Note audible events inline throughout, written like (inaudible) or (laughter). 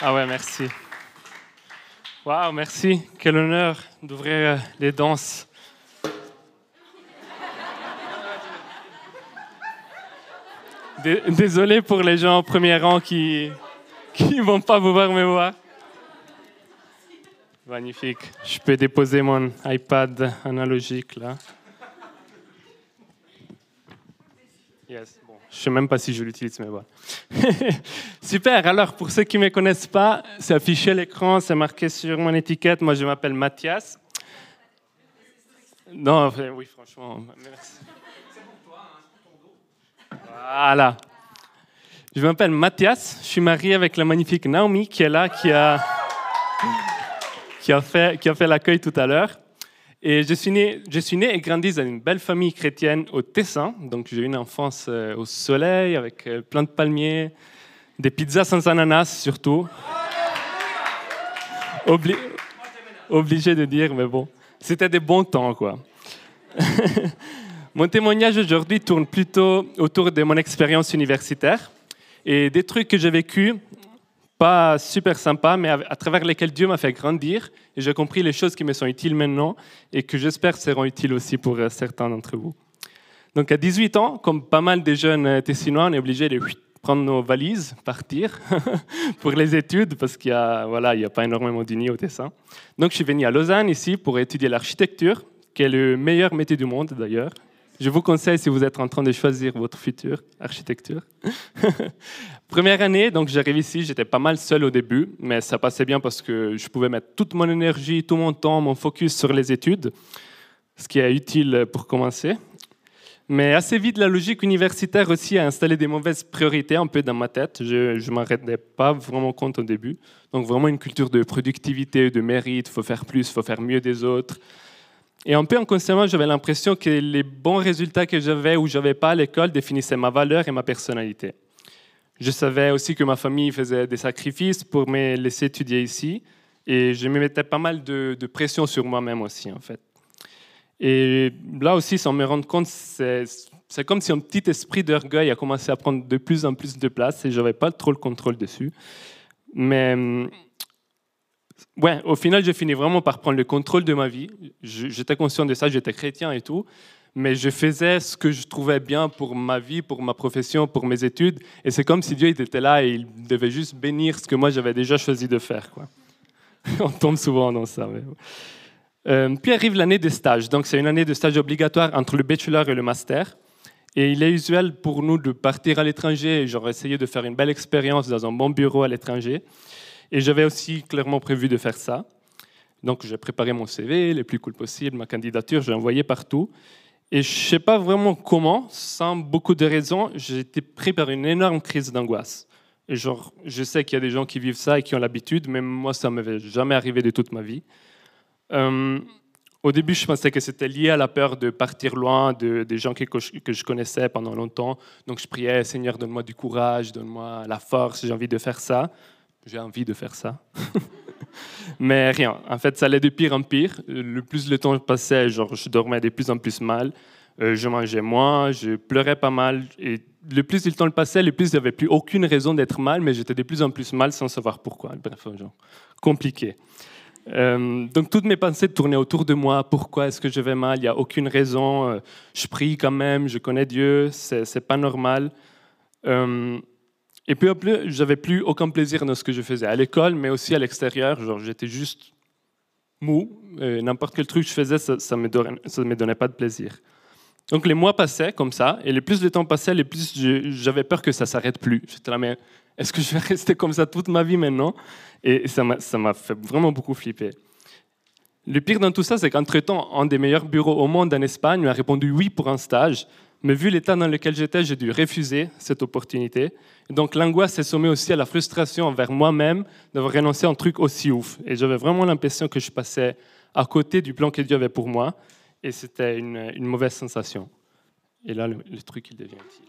Ah ouais, merci. Waouh, merci. Quel honneur d'ouvrir euh, les danses. Désolé pour les gens au premier rang qui ne (laughs) vont pas vous voir me voir. Magnifique. Je peux déposer mon iPad analogique là. Yes. Je ne sais même pas si je l'utilise, mais voilà. (laughs) Super. Alors, pour ceux qui ne me connaissent pas, c'est affiché à l'écran, c'est marqué sur mon étiquette. Moi, je m'appelle Mathias. Non, oui, franchement, merci. Voilà. Je m'appelle Mathias. Je suis marié avec la magnifique Naomi qui est là, qui a, qui a fait, qui a fait l'accueil tout à l'heure. Et je suis, né, je suis né et grandi dans une belle famille chrétienne au Tessin. Donc j'ai eu une enfance euh, au soleil avec euh, plein de palmiers, des pizzas sans ananas surtout. obligé de dire, mais bon, c'était des bons temps quoi. (laughs) mon témoignage aujourd'hui tourne plutôt autour de mon expérience universitaire et des trucs que j'ai vécus pas super sympa, mais à, travers lesquels Dieu m'a fait grandir et j'ai compris les choses qui me sont utiles maintenant et que j'espère seront utiles aussi pour euh, certains d'entre vous. Donc à 18 ans, comme pas mal de jeunes euh, tessinois, on est obligé de prendre nos valises, partir (laughs) pour les études parce qu'il n'y a, voilà, il a pas énormément d'unis au Tessin. Donc je suis venu à Lausanne ici pour étudier l'architecture, qui est le meilleur métier du monde d'ailleurs. Je vous conseille si vous êtes en train de choisir votre future architecture. (laughs) Première année, donc j'arrive ici, j'étais pas mal seul au début, mais ça passait bien parce que je pouvais mettre toute mon énergie, tout mon temps, mon focus sur les études, ce qui est utile pour commencer. Mais assez vite, la logique universitaire aussi a installé des mauvaises priorités un peu dans ma tête. Je ne m'en rendais pas vraiment compte au début. Donc vraiment une culture de productivité, de mérite, faut faire plus, faut faire mieux des autres. Et un peu inconsciemment, j'avais l'impression que les bons résultats que j'avais ou j'avais pas à l'école définissaient ma valeur et ma personnalité. Je savais aussi que ma famille faisait des sacrifices pour me laisser étudier ici, et je me mettais pas mal de, pression sur moi-même aussi, en fait. Et là aussi, sans me rendre compte, c'est comme si un petit esprit d'orgueil a commencé à prendre de plus en plus de place, et j'avais pas trop le contrôle dessus. Mais ouais, au final, j'ai fini vraiment par prendre le contrôle de ma vie. J'étais conscient de ça, j'étais chrétien et tout, mais je faisais ce que je trouvais bien pour ma vie, pour ma profession, pour mes études. Et c'est comme si Dieu était là et il devait juste bénir ce que moi j'avais déjà choisi de faire. (laughs) On tombe souvent dans ça. Euh, puis arrive l'année de stage. Donc c'est une année de stage obligatoire entre le bachelor et le master. Et il est usuel pour nous de partir à l'étranger. J'aurais essayé de faire une belle expérience dans un bon bureau à l'étranger. Et j'avais aussi clairement prévu de faire ça. Donc j'ai préparé mon CV, les plus cool possible, ma candidature, j'ai envoyé partout. Et je ne sais pas vraiment comment, sans beaucoup de raisons, j'ai été pris par une énorme crise d'angoisse. Et genre, je sais qu'il y a des gens qui vivent ça et qui ont l'habitude, mais moi, ça ne m'avait jamais arrivé de toute ma vie. Euh, au début, je pensais que c'était lié à la peur de partir loin de, des gens que, je connaissais pendant longtemps. Donc je priais, Seigneur, donne-moi du courage, donne-moi la force, j'ai envie de faire ça j'ai envie de faire ça. (laughs) Mais rien, en fait, ça allait de pire en pire. Le plus le temps passait, genre, je dormais de plus en plus mal, euh, je mangeais moins, je pleurais pas mal. Et le plus le temps passait, le plus j'avais plus aucune raison d'être mal, mais j'étais de plus en plus mal sans savoir pourquoi. Bref, genre, compliqué. Euh, donc toutes mes pensées tournaient autour de moi. Pourquoi est-ce que je vais mal? Il n'y a aucune raison. Euh, je prie quand même, je connais Dieu, c'est pas normal. Et puis j'avais plus aucun plaisir dans ce que je faisais à l'école, mais aussi à l'extérieur. Genre, j'étais juste mou. N'importe quel truc que je faisais, ça, ne me donnait, pas de plaisir. Donc les mois passaient comme ça, et les plus le temps passait, les plus j'avais peur que ça s'arrête plus. J'étais là, mais est-ce que je vais (laughs) rester comme ça toute ma vie maintenant? Et ça m'a fait vraiment beaucoup flipper. Le pire dans tout ça, c'est qu'entre-temps, un des meilleurs bureaux au monde en Espagne m'a répondu oui pour un stage, mais vu l'état dans lequel j'étais, j'ai dû refuser cette opportunité. donc l'angoisse s'est sommée aussi à la frustration envers moi-même d'avoir renoncé à un truc aussi ouf. Et j'avais vraiment l'impression que je passais à côté du plan que Dieu avait pour moi. Et c'était une, mauvaise sensation. Et là, le, truc, il devient utile.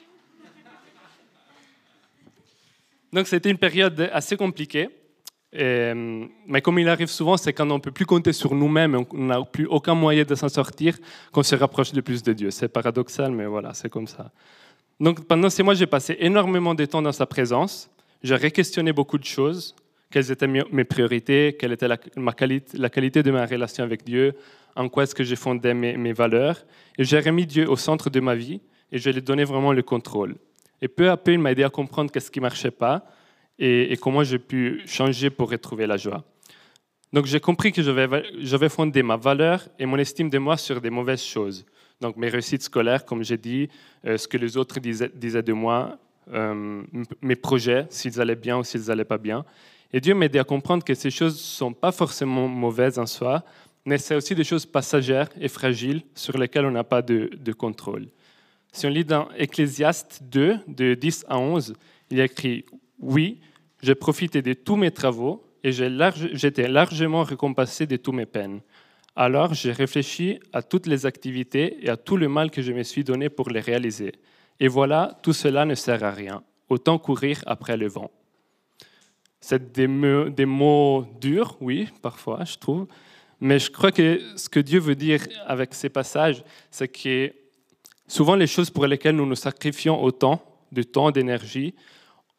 Donc c'était une période assez compliquée. Mais comme il arrive souvent, c'est quand on ne peut plus compter sur nous-mêmes, on n'a plus aucun moyen de s'en sortir, qu'on se rapproche de plus de Dieu. C'est paradoxal, mais voilà, c'est comme ça. Donc pendant ces mois, j'ai passé énormément de temps dans sa présence. J'ai réquestionné beaucoup de choses, quelles étaient mes priorités, quelle était la, ma qualité, la qualité de ma relation avec Dieu, en quoi est-ce que j'ai fondé mes, mes valeurs? Et j'ai remis Dieu au centre de ma vie et je lui ai donné vraiment le contrôle. Et peu à peu, il m'a aidé à comprendre qu'est-ce qui ne marchait pas et, comment j'ai pu changer pour retrouver la joie. Donc j'ai compris que j'avais fondé ma valeur et mon estime de moi sur des mauvaises choses. Donc mes réussites scolaires, comme j'ai dit, euh, ce que les autres disaient, de moi, euh, mes projets, s'ils allaient bien ou s'ils n'allaient pas bien. Et Dieu m'a aidé à comprendre que ces choses ne sont pas forcément mauvaises en soi, mais c'est aussi des choses passagères et fragiles sur lesquelles on n'a pas de, de, contrôle. Si on lit dans Ecclésiaste 2, de 10 à 11, il y a écrit Oui, j'ai profité de tous mes travaux et j'étais largement récompensé de toutes mes peines. Alors j'ai réfléchi à toutes les activités et à tout le mal que je me suis donné pour les réaliser. Et voilà, tout cela ne sert à rien. Autant courir après le vent. C'est des, des mots durs, oui, parfois, je trouve. Mais je crois que ce que Dieu veut dire avec ces passages, c'est que souvent les choses pour lesquelles nous nous sacrifions autant de temps, d'énergie,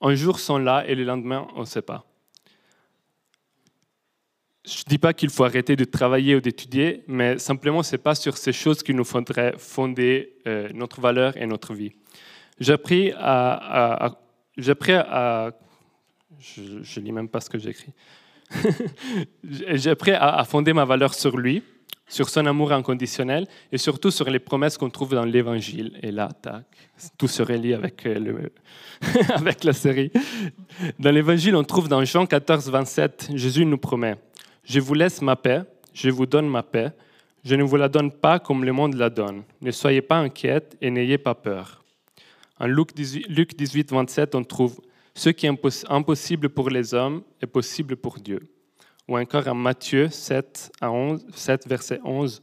un jour sont là et le lendemain, on ne sait pas. Je ne dis pas qu'il faut arrêter de travailler ou d'étudier, mais simplement, ce n'est pas sur ces choses qu'il nous faudrait fonder euh, notre valeur et notre vie. J'ai appris à, j'ai appris à, je ne lis même pas ce que j'écris. (laughs) j'ai appris à, fonder ma valeur sur lui, sur son amour inconditionnel et surtout sur les promesses qu'on trouve dans l'Évangile. Et là, tac, tout se relie avec, euh, le, (laughs) avec la série. Dans l'Évangile, on trouve dans Jean 14, 27, Jésus nous promet, Je vous laisse ma paix, je vous donne ma paix, je ne vous la donne pas comme le monde la donne. Ne soyez pas inquiètes et n'ayez pas peur. En Luc 18, Luc 18, 27, on trouve, Ce qui est impossible pour les hommes est possible pour Dieu ou encore en Matthieu 7, à 11, 7 verset 11,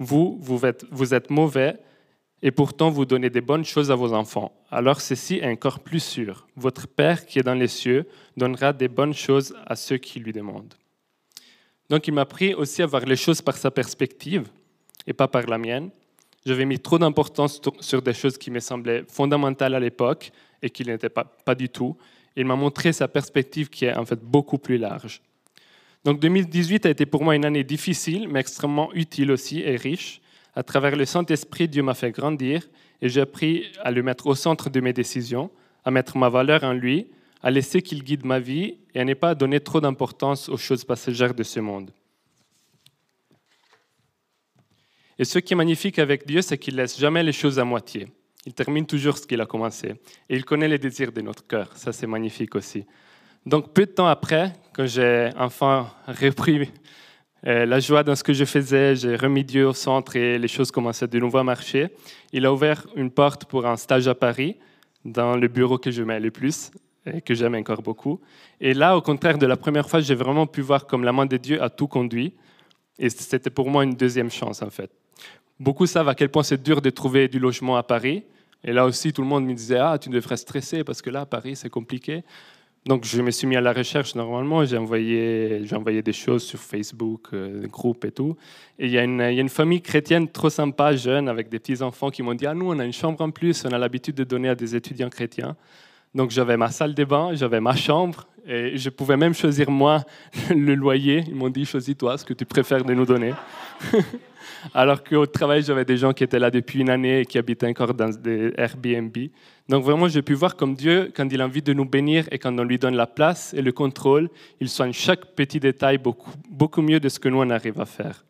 vous, vous êtes, mauvais et pourtant vous donnez des bonnes choses à vos enfants. Alors ceci est encore plus sûr. Votre Père qui est dans les cieux donnera des bonnes choses à ceux qui lui demandent. Donc il m'a appris aussi à voir les choses par sa perspective et pas par la mienne. J'avais mis trop d'importance sur des choses qui me semblaient fondamentales à l'époque et qui n'étaient pas du tout. Il m'a montré sa perspective qui est en fait beaucoup plus large. Donc 2018 a été pour moi une année difficile, mais extrêmement utile aussi et riche. À travers le Saint-Esprit, Dieu m'a fait grandir et j'ai appris à le mettre au centre de mes décisions, à mettre ma valeur en lui, à laisser qu'il guide ma vie et à ne pas donner trop d'importance aux choses passagères de ce monde. Et ce qui est magnifique avec Dieu, c'est qu'il laisse jamais les choses à moitié. Il termine toujours ce qu'il a commencé. Et il connaît les désirs de notre cœur. Ça, c'est magnifique aussi. Donc, peu de temps après, quand j'ai enfin repris euh, la joie dans ce que je faisais, j'ai remis Dieu au centre et les choses commençaient de nouveau à marcher, il a ouvert une porte pour un stage à Paris, dans le bureau que je mets le plus et que j'aime encore beaucoup. Et là, au contraire de la première fois, j'ai vraiment pu voir comme la main de Dieu a tout conduit. Et c'était pour moi une deuxième chance, en fait. Beaucoup savent à quel point c'est dur de trouver du logement à Paris. Et là aussi, tout le monde me disait Ah, tu devrais stresser parce que là, à Paris, c'est compliqué. Donc, je me suis mis à la recherche normalement. J'ai envoyé, des choses sur Facebook, euh, des groupes et tout. Et il y, y, a une famille chrétienne trop sympa, jeune, avec des petits-enfants qui m'ont dit Ah, nous, on a une chambre en plus, on a l'habitude de donner à des étudiants chrétiens. Donc, j'avais ma salle de bain, j'avais ma chambre, et je pouvais même choisir moi (laughs) le loyer. Ils m'ont dit Choisis-toi ce que tu préfères de nous donner. (laughs) alors qu'au travail, j'avais des gens qui étaient là depuis une année et qui habitaient encore dans des Airbnb. Donc vraiment, j'ai pu voir comme Dieu, quand il a envie de nous bénir et quand on lui donne la place et le contrôle, il soigne chaque petit détail beaucoup, beaucoup mieux de ce que nous, on arrive à faire.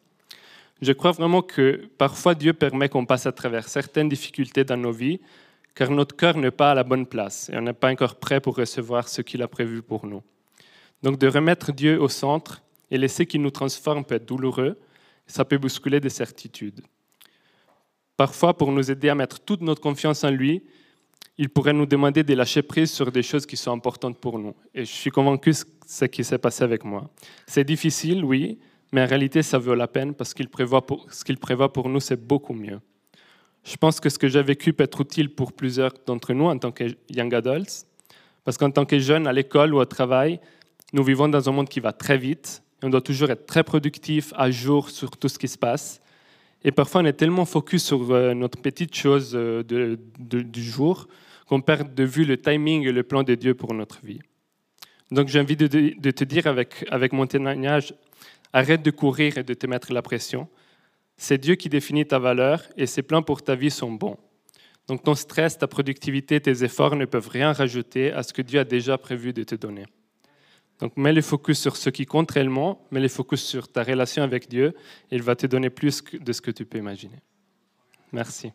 Je crois vraiment que parfois Dieu permet qu'on passe à travers certaines difficultés dans nos vies, car notre cœur n'est pas à la bonne place et on n'est pas encore prêt pour recevoir ce qu'il a prévu pour nous. Donc de remettre Dieu au centre et laisser qu'il nous transforme peut être douloureux, ça peut bousculer des certitudes. Parfois, pour nous aider à mettre toute notre confiance en lui, il pourrait nous demander de lâcher prise sur des choses qui sont importantes pour nous. Et je suis convaincu c'est ce qui s'est passé avec moi. C'est difficile, oui, mais en réalité, ça vaut la peine parce qu'il prévoit pour, ce qu'il prévoit pour nous, c'est beaucoup mieux. Je pense que ce que j'ai vécu peut être utile pour plusieurs d'entre nous en tant que young adults, parce qu'en tant que jeunes à l'école ou au travail, nous vivons dans un monde qui va très vite on doit toujours être très productif, à jour sur tout ce qui se passe. Et parfois, on est tellement focus sur euh, notre petite chose euh, du jour qu'on perd de vue le timing et le plan de Dieu pour notre vie. Donc j'ai envie de, de, te dire avec, avec mon témoignage, arrête de courir et de te mettre la pression. C'est Dieu qui définit ta valeur et ses plans pour ta vie sont bons. Donc ton stress, ta productivité, tes efforts ne peuvent rien rajouter à ce que Dieu a déjà prévu de te donner. Donc mets le focus sur ce qui compte réellement, mets le focus sur ta relation avec Dieu, et il va te donner plus de ce que tu peux imaginer. Merci.